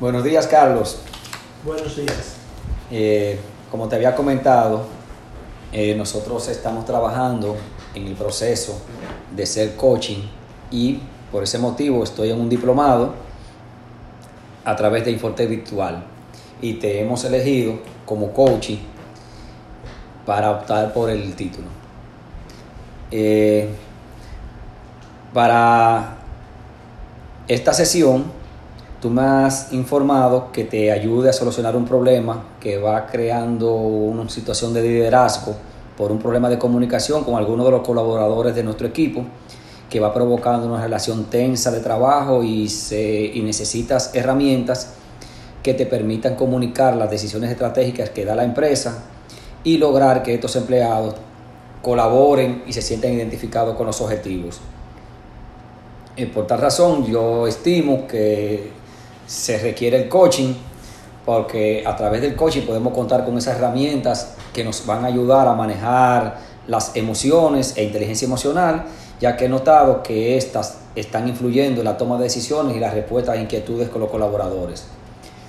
Buenos días, Carlos. Buenos días. Eh, como te había comentado, eh, nosotros estamos trabajando en el proceso de ser coaching y por ese motivo estoy en un diplomado a través de Inforte Virtual y te hemos elegido como coaching para optar por el título. Eh, para esta sesión, tú has informado que te ayude a solucionar un problema que va creando una situación de liderazgo por un problema de comunicación con algunos de los colaboradores de nuestro equipo que va provocando una relación tensa de trabajo y, se, y necesitas herramientas que te permitan comunicar las decisiones estratégicas que da la empresa y lograr que estos empleados colaboren y se sientan identificados con los objetivos. Y por tal razón yo estimo que se requiere el coaching porque a través del coaching podemos contar con esas herramientas que nos van a ayudar a manejar las emociones e inteligencia emocional, ya que he notado que estas están influyendo en la toma de decisiones y la respuesta a inquietudes con los colaboradores.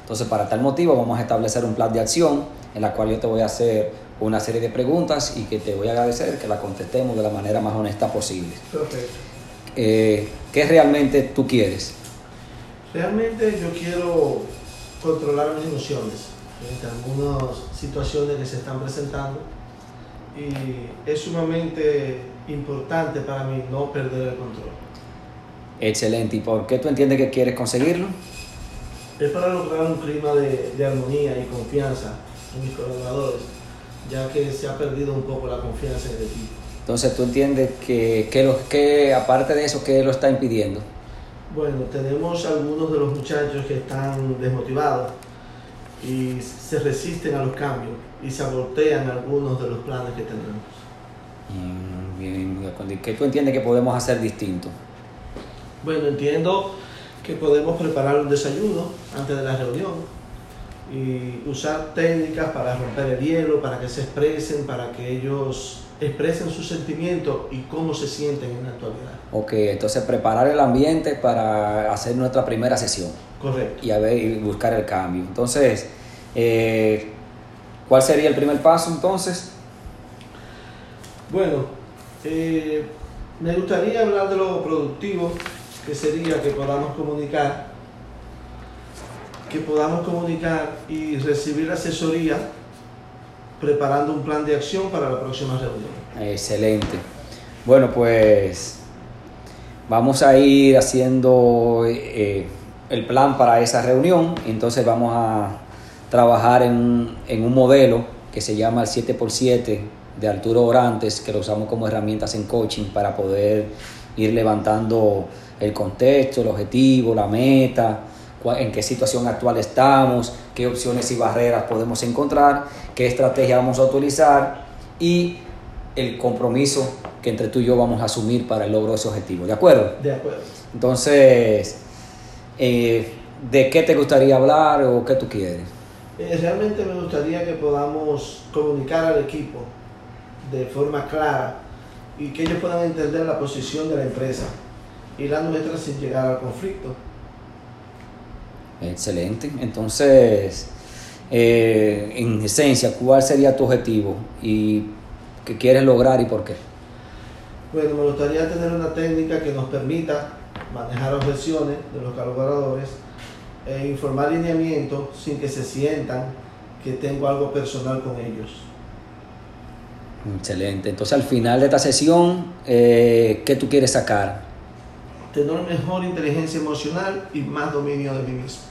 Entonces, para tal motivo, vamos a establecer un plan de acción en la cual yo te voy a hacer una serie de preguntas y que te voy a agradecer que la contestemos de la manera más honesta posible. Perfecto. Eh, ¿Qué realmente tú quieres? Realmente yo quiero controlar mis emociones en algunas situaciones que se están presentando y es sumamente importante para mí no perder el control. Excelente. ¿Y por qué tú entiendes que quieres conseguirlo? Es para lograr un clima de, de armonía y confianza en mis colaboradores, ya que se ha perdido un poco la confianza en el equipo. Entonces tú entiendes que, que, lo, que aparte de eso, ¿qué lo está impidiendo? Bueno, tenemos algunos de los muchachos que están desmotivados y se resisten a los cambios y se abortean algunos de los planes que tenemos. Mm, bien, ¿Qué tú entiendes que podemos hacer distinto? Bueno, entiendo que podemos preparar un desayuno antes de la reunión y usar técnicas para romper el hielo, para que se expresen, para que ellos expresen sus sentimientos y cómo se sienten en la actualidad. Ok, entonces preparar el ambiente para hacer nuestra primera sesión. Correcto. Y, a ver, y buscar el cambio. Entonces, eh, ¿cuál sería el primer paso entonces? Bueno, eh, me gustaría hablar de lo productivo, que sería que podamos comunicar, que podamos comunicar y recibir asesoría preparando un plan de acción para la próxima reunión. Excelente. Bueno, pues vamos a ir haciendo eh, el plan para esa reunión. Entonces vamos a trabajar en, en un modelo que se llama el 7x7 de Arturo Orantes, que lo usamos como herramientas en coaching para poder ir levantando el contexto, el objetivo, la meta, en qué situación actual estamos, qué opciones y barreras podemos encontrar, qué estrategia vamos a utilizar y el compromiso que entre tú y yo vamos a asumir para el logro de ese objetivo. ¿De acuerdo? De acuerdo. Entonces, eh, ¿de qué te gustaría hablar o qué tú quieres? Eh, realmente me gustaría que podamos comunicar al equipo de forma clara y que ellos puedan entender la posición de la empresa y la nuestra sin llegar al conflicto. Excelente. Entonces, eh, en esencia, ¿cuál sería tu objetivo y qué quieres lograr y por qué? Bueno, me gustaría tener una técnica que nos permita manejar objeciones de los colaboradores e informar lineamientos sin que se sientan que tengo algo personal con ellos. Excelente. Entonces, al final de esta sesión, eh, ¿qué tú quieres sacar? Tener mejor inteligencia emocional y más dominio de mí mismo.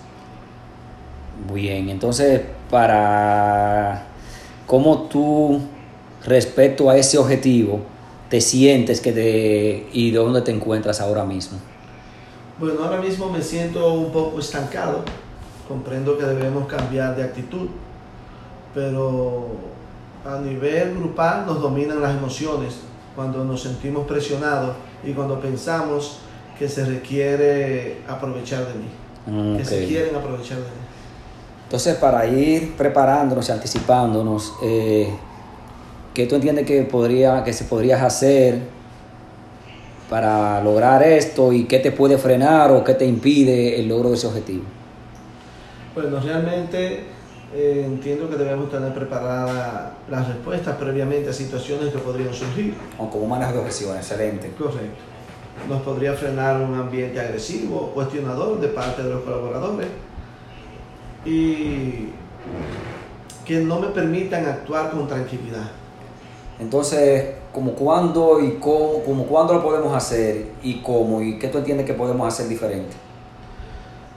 Bien, entonces, para cómo tú, respecto a ese objetivo, te sientes que te, y dónde te encuentras ahora mismo? Bueno, ahora mismo me siento un poco estancado. Comprendo que debemos cambiar de actitud, pero a nivel grupal nos dominan las emociones cuando nos sentimos presionados y cuando pensamos que se requiere aprovechar de mí, Mm, que se quieren aprovechar de mí. Entonces, para ir preparándonos y anticipándonos, eh, ¿qué tú entiendes que, podría, que se podrías hacer para lograr esto y qué te puede frenar o qué te impide el logro de ese objetivo? Bueno, realmente eh, entiendo que debemos tener preparadas las respuestas previamente a situaciones que podrían surgir. O como manejo de objeción, excelente. Correcto. Nos podría frenar un ambiente agresivo cuestionador de parte de los colaboradores y que no me permitan actuar con tranquilidad. Entonces, como cuándo y cómo, como cuándo lo podemos hacer y cómo y qué tú entiendes que podemos hacer diferente.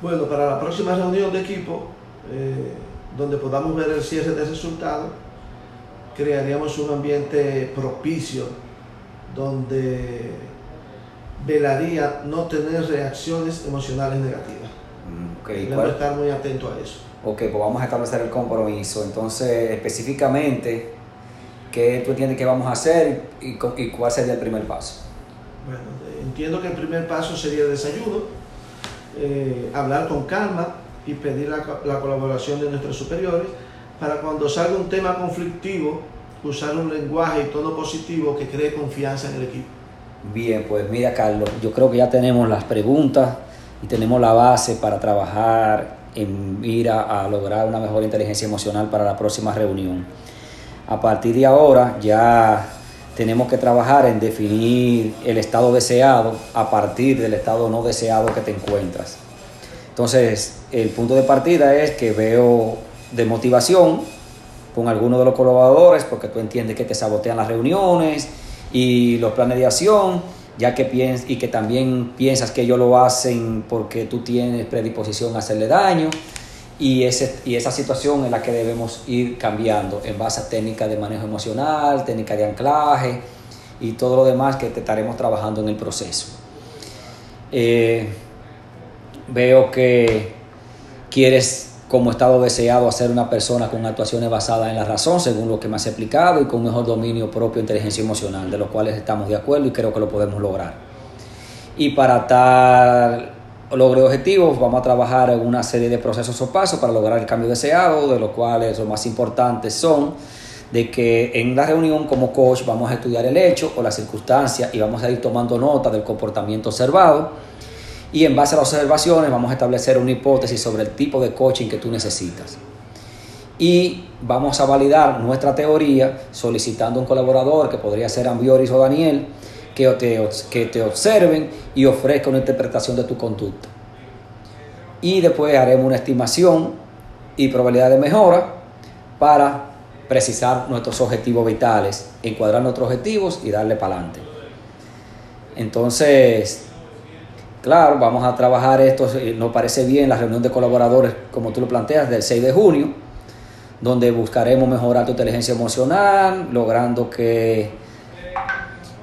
Bueno, para la próxima reunión de equipo, eh, donde podamos ver el cierre de resultados, crearíamos un ambiente propicio donde velaría no tener reacciones emocionales negativas. Mm, ok, Debemos ¿cuál- estar muy atentos a eso. Ok, pues vamos a establecer el compromiso. Entonces, específicamente, ¿qué tú entiendes que vamos a hacer y, cuál sería el primer paso? Bueno, eh, entiendo que el primer paso sería el desayuno, eh, hablar con calma y pedir la colaboración de nuestros superiores para cuando salga un tema conflictivo, usar un lenguaje y tono positivo que cree confianza en el equipo. Bien, pues mira Carlos, yo creo que ya tenemos las preguntas y tenemos la base para trabajar en ir a, lograr una mejor inteligencia emocional para la próxima reunión. A partir de ahora ya tenemos que trabajar en definir el estado deseado a partir del estado no deseado que te encuentras. Entonces, el punto de partida es que veo de motivación con algunos de los colaboradores porque tú entiendes que te sabotean las reuniones y los planes de acción, ya que piens y que también piensas que ellos lo hacen porque tú tienes predisposición a hacerle daño y, ese, y esa situación es la que debemos ir cambiando en base a técnicas de manejo emocional, técnicas de anclaje y todo lo demás que te estaremos trabajando en el proceso. Eh, veo que quieres como estado deseado hacer una persona con actuaciones basadas en la razón, según lo que me has explicado, y con mejor dominio propio de inteligencia emocional, de los cuales estamos de acuerdo y creo que lo podemos lograr. Y para tal logro de objetivos, vamos a trabajar en una serie de procesos o pasos para lograr el cambio deseado, de los cuales los más importantes son de que en la reunión como coach vamos a estudiar el hecho o la circunstancia y vamos a ir tomando nota del comportamiento observado y en base a las observaciones vamos a establecer una hipótesis sobre el tipo de coaching que tú necesitas. Y vamos a validar nuestra teoría solicitando un colaborador que podría ser Ambioris o Daniel que te, que te observen y ofrezca una interpretación de tu conducta. Y después haremos una estimación y probabilidad de mejora para precisar nuestros objetivos vitales, encuadrar nuestros objetivos y darle para adelante. Entonces, Claro, vamos a trabajar esto, nos parece bien la reunión de colaboradores, como tú lo planteas, del 6 de junio, donde buscaremos mejorar tu inteligencia emocional, logrando que,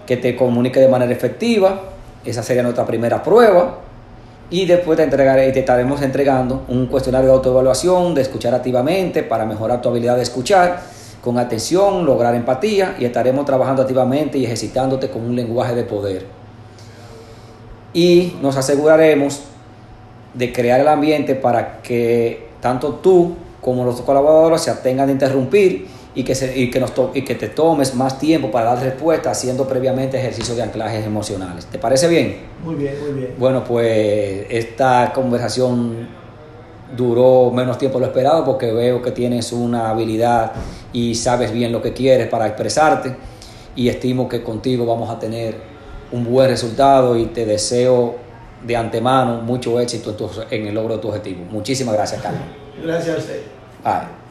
que te comunique de manera efectiva. Esa sería nuestra primera prueba. Y después te, entregaré, te estaremos entregando un cuestionario de autoevaluación, de escuchar activamente para mejorar tu habilidad de escuchar con atención, lograr empatía y estaremos trabajando activamente y ejercitándote con un lenguaje de poder y nos aseguraremos de crear el ambiente para que tanto tú como los colaboradores se atengan de interrumpir y que, se, y, que nos y que te tomes más tiempo para dar respuesta haciendo previamente ejercicios de anclajes emocionales. ¿Te parece bien? Muy bien, muy bien. Bueno, pues esta conversación duró menos tiempo de lo esperado porque veo que tienes una habilidad y sabes bien lo que quieres para expresarte y estimo que contigo vamos a tener un buen resultado y te deseo de antemano mucho éxito en, el logro de tu objetivo. Muchísimas gracias, Carlos. Gracias a usted. Bye.